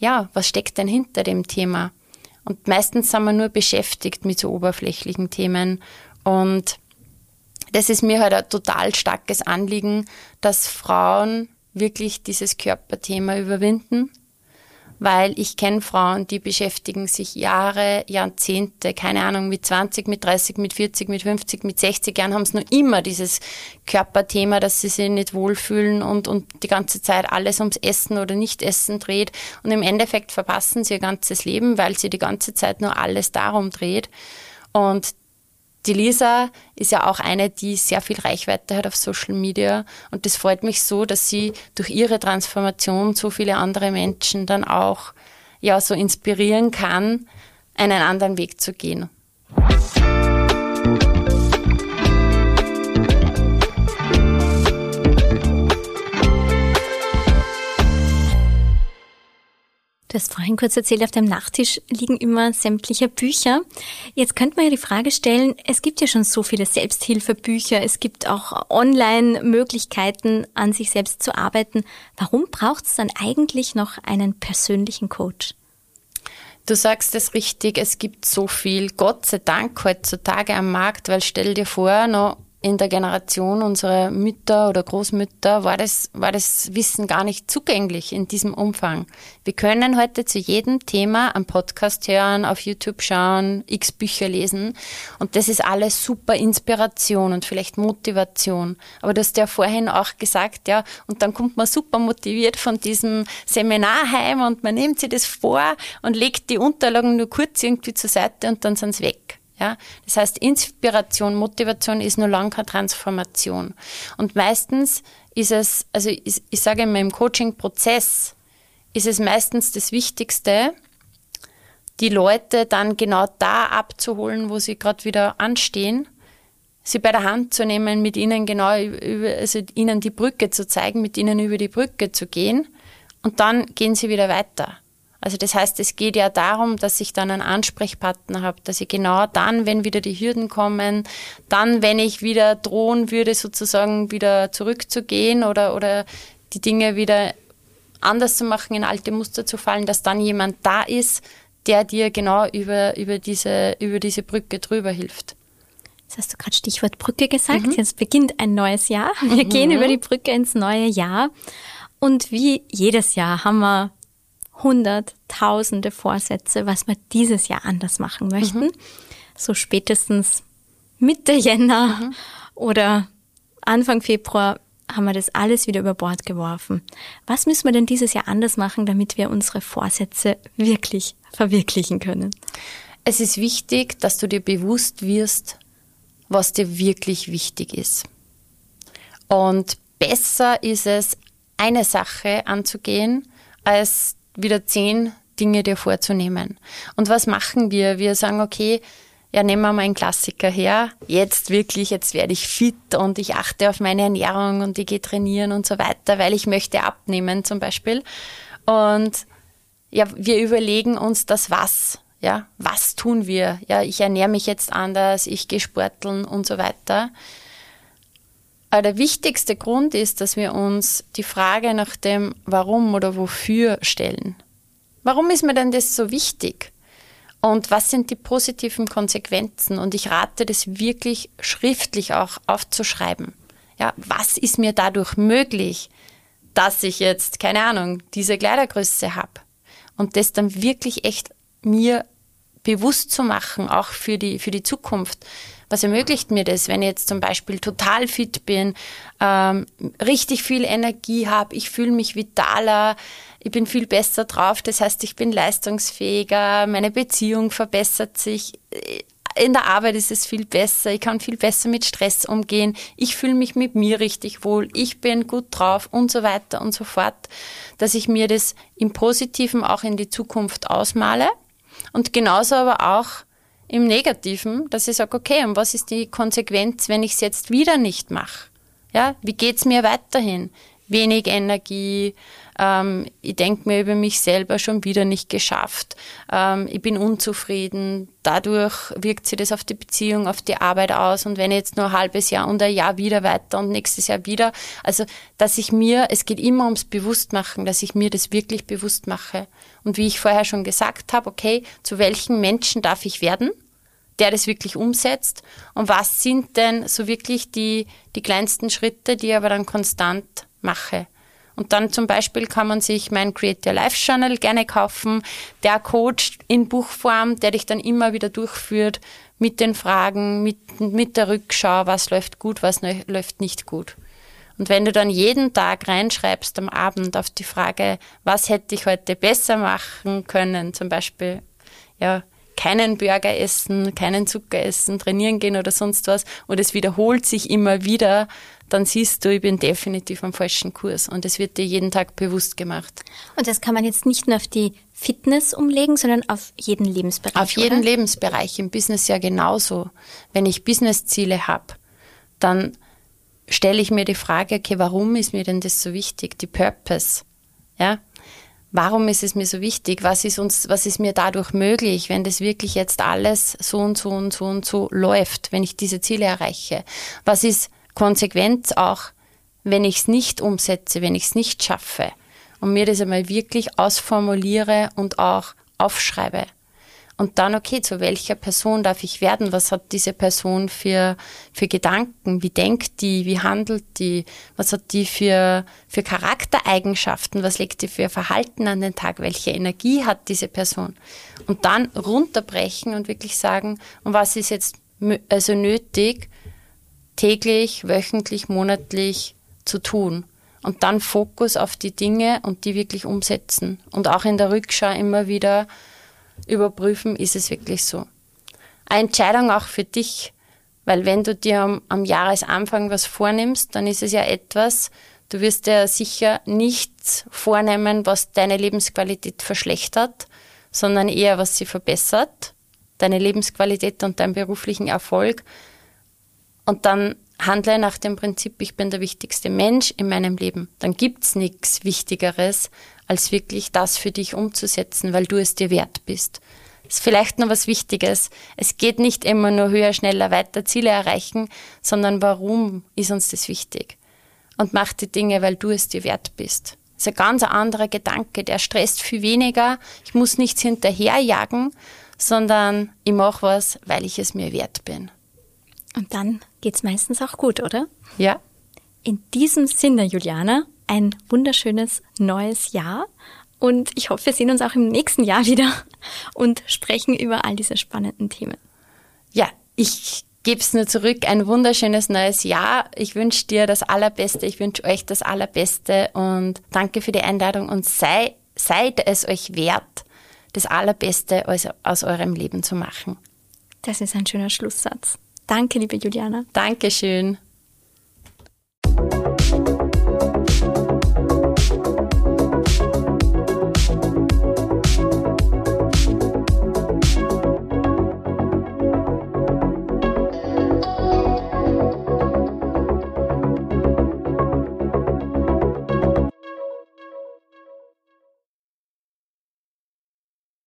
ja, was steckt denn hinter dem Thema? Und meistens sind wir nur beschäftigt mit so oberflächlichen Themen. Und das ist mir halt ein total starkes Anliegen, dass Frauen wirklich dieses Körperthema überwinden weil ich kenne Frauen, die beschäftigen sich Jahre, Jahrzehnte, keine Ahnung, mit 20, mit 30, mit 40, mit 50, mit 60 Jahren haben es nur immer dieses Körperthema, dass sie sich nicht wohlfühlen und, und die ganze Zeit alles ums Essen oder Nicht-Essen dreht. Und im Endeffekt verpassen sie ihr ganzes Leben, weil sie die ganze Zeit nur alles darum dreht. Und die Lisa ist ja auch eine, die sehr viel Reichweite hat auf Social Media und das freut mich so, dass sie durch ihre Transformation so viele andere Menschen dann auch ja so inspirieren kann, einen anderen Weg zu gehen. Du hast vorhin kurz erzählt, auf dem Nachttisch liegen immer sämtliche Bücher. Jetzt könnte man ja die Frage stellen, es gibt ja schon so viele Selbsthilfebücher, es gibt auch Online-Möglichkeiten, an sich selbst zu arbeiten. Warum braucht es dann eigentlich noch einen persönlichen Coach? Du sagst es richtig, es gibt so viel, Gott sei Dank heutzutage am Markt, weil stell dir vor, noch in der Generation unserer Mütter oder Großmütter war das, war das Wissen gar nicht zugänglich in diesem Umfang. Wir können heute zu jedem Thema am Podcast hören, auf YouTube schauen, x Bücher lesen und das ist alles super Inspiration und vielleicht Motivation. Aber du hast ja vorhin auch gesagt, ja, und dann kommt man super motiviert von diesem Seminar heim und man nimmt sich das vor und legt die Unterlagen nur kurz irgendwie zur Seite und dann sind sie weg. Ja, das heißt, Inspiration, Motivation ist nur lange keine Transformation. Und meistens ist es, also ich, ich sage in meinem Coaching-Prozess ist es meistens das Wichtigste, die Leute dann genau da abzuholen, wo sie gerade wieder anstehen, sie bei der Hand zu nehmen, mit ihnen genau über, also ihnen die Brücke zu zeigen, mit ihnen über die Brücke zu gehen und dann gehen sie wieder weiter. Also das heißt, es geht ja darum, dass ich dann einen Ansprechpartner habe, dass ich genau dann, wenn wieder die Hürden kommen, dann, wenn ich wieder drohen würde, sozusagen wieder zurückzugehen oder, oder die Dinge wieder anders zu machen, in alte Muster zu fallen, dass dann jemand da ist, der dir genau über, über, diese, über diese Brücke drüber hilft. Jetzt hast du gerade Stichwort Brücke gesagt. Mhm. Jetzt beginnt ein neues Jahr. Wir mhm. gehen über die Brücke ins neue Jahr. Und wie jedes Jahr haben wir hunderttausende Vorsätze, was wir dieses Jahr anders machen möchten. Mhm. So spätestens Mitte Jänner mhm. oder Anfang Februar haben wir das alles wieder über Bord geworfen. Was müssen wir denn dieses Jahr anders machen, damit wir unsere Vorsätze wirklich verwirklichen können? Es ist wichtig, dass du dir bewusst wirst, was dir wirklich wichtig ist. Und besser ist es, eine Sache anzugehen, als wieder zehn Dinge dir vorzunehmen. Und was machen wir? Wir sagen, okay, ja, nehmen wir mal einen Klassiker her. Jetzt wirklich, jetzt werde ich fit und ich achte auf meine Ernährung und ich gehe trainieren und so weiter, weil ich möchte abnehmen zum Beispiel. Und ja, wir überlegen uns das Was. Ja, was tun wir? Ja, ich ernähre mich jetzt anders, ich gehe sporteln und so weiter. Aber der wichtigste Grund ist, dass wir uns die Frage nach dem Warum oder Wofür stellen. Warum ist mir denn das so wichtig? Und was sind die positiven Konsequenzen? Und ich rate das wirklich schriftlich auch aufzuschreiben. Ja, was ist mir dadurch möglich, dass ich jetzt, keine Ahnung, diese Kleidergröße habe? Und das dann wirklich echt mir bewusst zu machen, auch für die, für die Zukunft. Was ermöglicht mir das, wenn ich jetzt zum Beispiel total fit bin, ähm, richtig viel Energie habe, ich fühle mich vitaler, ich bin viel besser drauf, das heißt, ich bin leistungsfähiger, meine Beziehung verbessert sich, in der Arbeit ist es viel besser, ich kann viel besser mit Stress umgehen, ich fühle mich mit mir richtig wohl, ich bin gut drauf und so weiter und so fort, dass ich mir das im Positiven auch in die Zukunft ausmale. Und genauso aber auch im Negativen, dass ich sage, okay, und was ist die Konsequenz, wenn ich es jetzt wieder nicht mache? Ja, wie geht's mir weiterhin? Wenig Energie, ähm, ich denke mir über mich selber schon wieder nicht geschafft, ähm, ich bin unzufrieden, dadurch wirkt sich das auf die Beziehung, auf die Arbeit aus und wenn ich jetzt nur ein halbes Jahr und ein Jahr wieder weiter und nächstes Jahr wieder, also dass ich mir, es geht immer ums Bewusstmachen, dass ich mir das wirklich bewusst mache und wie ich vorher schon gesagt habe, okay, zu welchen Menschen darf ich werden? der das wirklich umsetzt und was sind denn so wirklich die, die kleinsten Schritte, die ich aber dann konstant mache. Und dann zum Beispiel kann man sich mein Create Your Life Journal gerne kaufen, der Coach in Buchform, der dich dann immer wieder durchführt mit den Fragen, mit, mit der Rückschau, was läuft gut, was läuft nicht gut. Und wenn du dann jeden Tag reinschreibst am Abend auf die Frage, was hätte ich heute besser machen können, zum Beispiel, ja, keinen Burger essen, keinen Zucker essen, trainieren gehen oder sonst was und es wiederholt sich immer wieder, dann siehst du, ich bin definitiv am falschen Kurs und es wird dir jeden Tag bewusst gemacht. Und das kann man jetzt nicht nur auf die Fitness umlegen, sondern auf jeden Lebensbereich. Auf jeden oder? Lebensbereich, im Business ja genauso. Wenn ich Businessziele habe, dann stelle ich mir die Frage, okay, warum ist mir denn das so wichtig? Die Purpose. Ja, warum ist es mir so wichtig? Was ist uns, was ist mir dadurch möglich, wenn das wirklich jetzt alles so und so und so und so läuft, wenn ich diese Ziele erreiche? Was ist Konsequenz auch, wenn ich es nicht umsetze, wenn ich es nicht schaffe? Und mir das einmal wirklich ausformuliere und auch aufschreibe. Und dann, okay, zu welcher Person darf ich werden? Was hat diese Person für, für Gedanken? Wie denkt die? Wie handelt die? Was hat die für, für Charaktereigenschaften? Was legt die für Verhalten an den Tag? Welche Energie hat diese Person? Und dann runterbrechen und wirklich sagen, und was ist jetzt also nötig, täglich, wöchentlich, monatlich zu tun? Und dann Fokus auf die Dinge und die wirklich umsetzen. Und auch in der Rückschau immer wieder überprüfen, ist es wirklich so. Eine Entscheidung auch für dich, weil wenn du dir am, am Jahresanfang was vornimmst, dann ist es ja etwas, Du wirst dir sicher nichts vornehmen, was deine Lebensqualität verschlechtert, sondern eher, was sie verbessert, deine Lebensqualität und deinen beruflichen Erfolg. Und dann handle nach dem Prinzip, ich bin der wichtigste Mensch in meinem Leben. Dann gibt's nichts Wichtigeres, als wirklich das für dich umzusetzen, weil du es dir wert bist. Das ist vielleicht noch was Wichtiges. Es geht nicht immer nur höher, schneller, weiter Ziele erreichen, sondern warum ist uns das wichtig? Und mach die Dinge, weil du es dir wert bist. Das ist ein ganz anderer Gedanke, der stresst viel weniger. Ich muss nichts hinterherjagen, sondern ich mache was, weil ich es mir wert bin. Und dann geht's meistens auch gut, oder? Ja. In diesem Sinne, Juliana, ein wunderschönes neues Jahr. Und ich hoffe, wir sehen uns auch im nächsten Jahr wieder und sprechen über all diese spannenden Themen. Ja, ich gebe es nur zurück. Ein wunderschönes neues Jahr. Ich wünsche dir das Allerbeste. Ich wünsche euch das Allerbeste und danke für die Einladung und sei, seid es euch wert, das Allerbeste aus, aus eurem Leben zu machen. Das ist ein schöner Schlusssatz. Danke, liebe Juliana. Dankeschön.